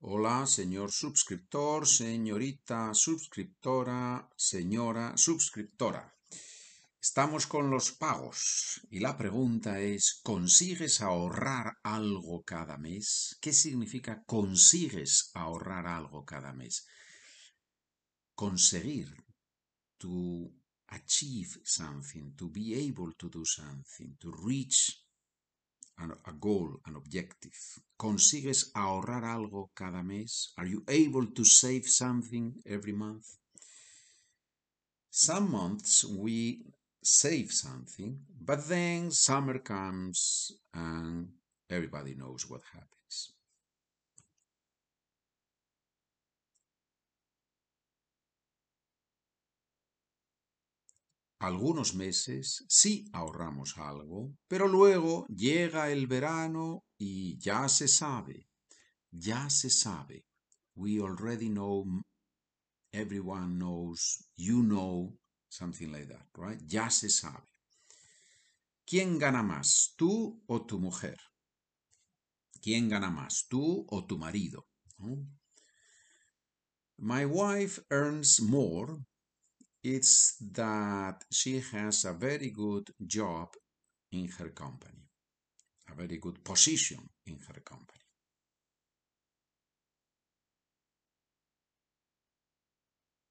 Hola, señor suscriptor, señorita suscriptora, señora suscriptora. Estamos con los pagos y la pregunta es, ¿consigues ahorrar algo cada mes? ¿Qué significa consigues ahorrar algo cada mes? Conseguir, to achieve something, to be able to do something, to reach a goal, an objective. ¿Consigues ahorrar algo cada mes? Are you able to save something every month? Some months we save something, but then summer comes and everybody knows what happens. Algunos meses sí ahorramos algo, pero luego llega el verano y ya se sabe, ya se sabe. We already know, everyone knows, you know, something like that, right? Ya se sabe. ¿Quién gana más, tú o tu mujer? ¿Quién gana más, tú o tu marido? My wife earns more it's that she has a very good job in her company, a very good position in her company.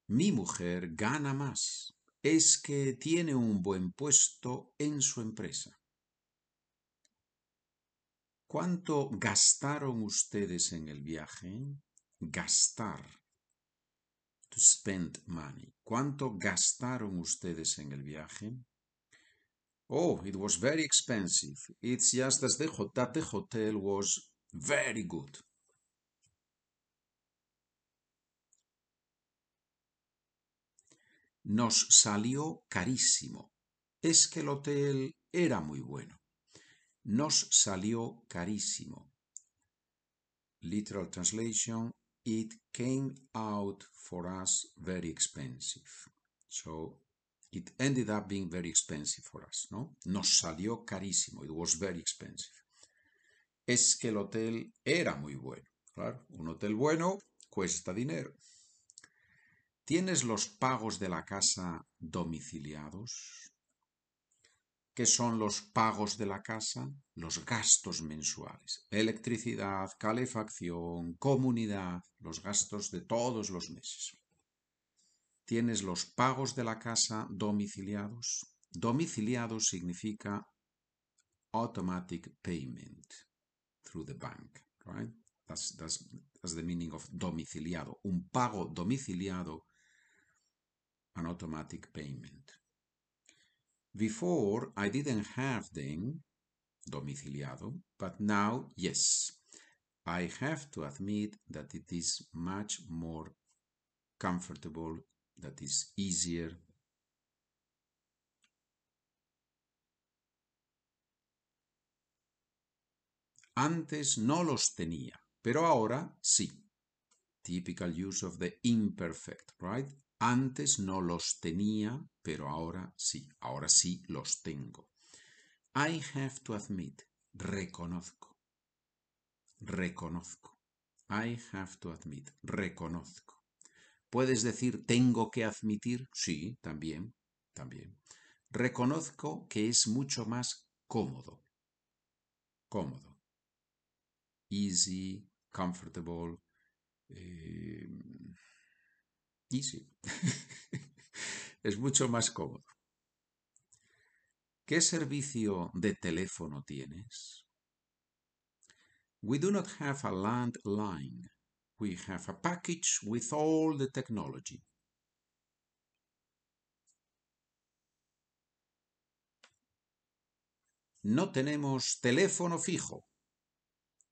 Mi mujer gana más. Es que tiene un buen puesto en su empresa. ¿Cuánto gastaron ustedes en el viaje? Gastar to spend money. ¿Cuánto gastaron ustedes en el viaje? Oh, it was very expensive. It's just as the, that the hotel was very good. Nos salió carísimo. Es que el hotel era muy bueno. Nos salió carísimo. Literal translation, it came out for us very expensive. So it ended up being very expensive for us, ¿no? Nos salió carísimo. It was very expensive. Es que el hotel era muy bueno. Claro, un hotel bueno cuesta dinero. ¿Tienes los pagos de la casa domiciliados? ¿Qué son los pagos de la casa? Los gastos mensuales. Electricidad, calefacción, comunidad, los gastos de todos los meses. ¿Tienes los pagos de la casa domiciliados? Domiciliados significa automatic payment through the bank, right? That's, that's, that's the meaning of domiciliado. Un pago domiciliado, an automatic payment. Before, I didn't have them, domiciliado, but now, yes. I have to admit that it is much more comfortable, that is easier. Antes no los tenía, pero ahora sí. Typical use of the imperfect, right? Antes no los tenía, pero ahora sí, ahora sí los tengo. I have to admit, reconozco, reconozco. I have to admit, reconozco. ¿Puedes decir tengo que admitir? Sí, también, también. Reconozco que es mucho más cómodo. Cómodo. Easy, comfortable. Eh, Es mucho más cómodo. ¿Qué servicio de teléfono tienes? We do not have a landline. We have a package with all the technology. No tenemos teléfono fijo.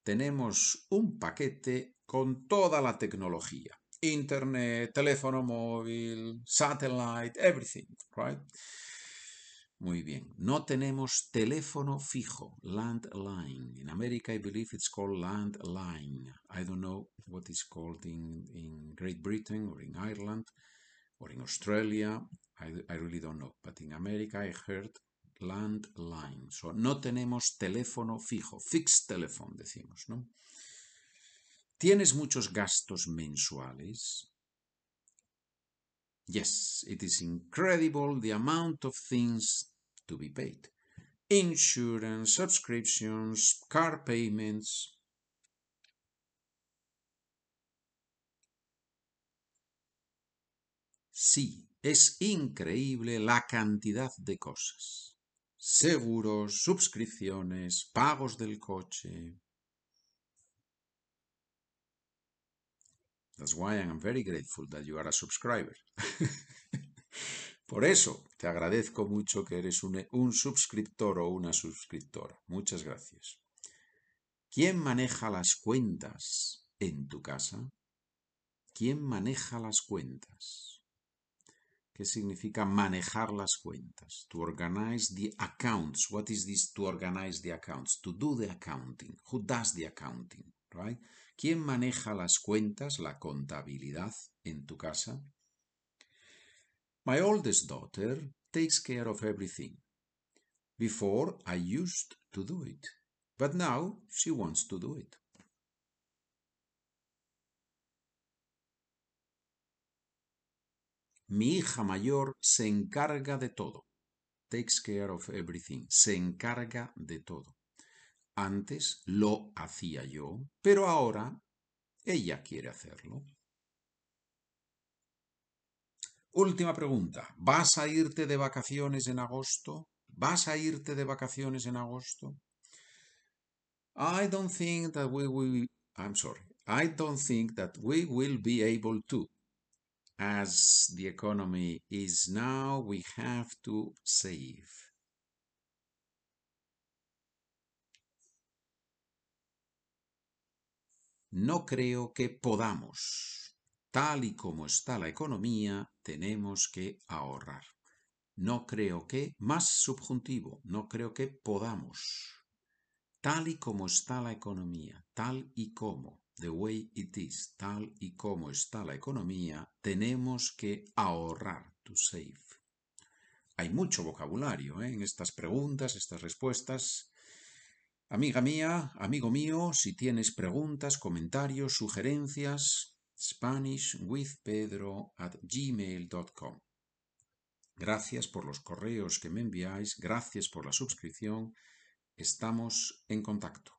Tenemos un paquete con toda la tecnología. Internet, teléfono móvil, satellite, everything, right? Muy bien. No tenemos teléfono fijo, landline. In America, I believe it's called landline. I don't know what is called in, in Great Britain or in Ireland or in Australia. I, I really don't know. But in America, I heard landline. So, no tenemos teléfono fijo, fixed telephone, decimos, ¿no? ¿Tienes muchos gastos mensuales? Yes, it is incredible the amount of things to be paid. Insurance, subscriptions, car payments. Sí, es increíble la cantidad de cosas. Seguros, suscripciones, pagos del coche. That's why I'm very grateful that you are a subscriber. Por eso te agradezco mucho que eres un, un, suscriptor o una suscriptora. Muchas gracias. ¿Quién maneja las cuentas en tu casa? ¿Quién maneja las cuentas? ¿Qué significa manejar las cuentas? To organize the accounts. What is this to organize the accounts? To do the accounting. Who does the accounting? Right? ¿Quién maneja las cuentas, la contabilidad en tu casa? My oldest daughter takes care of everything. Before I used to do it, but now she wants to do it. Mi hija mayor se encarga de todo. Takes care of everything. Se encarga de todo. Antes lo hacía yo, pero ahora ella quiere hacerlo. Última pregunta. ¿Vas a irte de vacaciones en agosto? ¿Vas a irte de vacaciones en agosto? I don't think that we will I'm sorry. I don't think that we will be able to. As the economy is now, we have to save. No creo que podamos. Tal y como está la economía, tenemos que ahorrar. No creo que, más subjuntivo, no creo que podamos. Tal y como está la economía, tal y como, the way it is, tal y como está la economía, tenemos que ahorrar, to save. Hay mucho vocabulario ¿eh? en estas preguntas, estas respuestas. Amiga mía, amigo mío, si tienes preguntas, comentarios, sugerencias, SpanishWithPedro at gmail.com. Gracias por los correos que me enviáis, gracias por la suscripción, estamos en contacto.